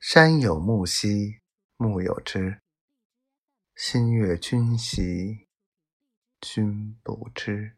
山有木兮木有枝。心悦君兮君不知。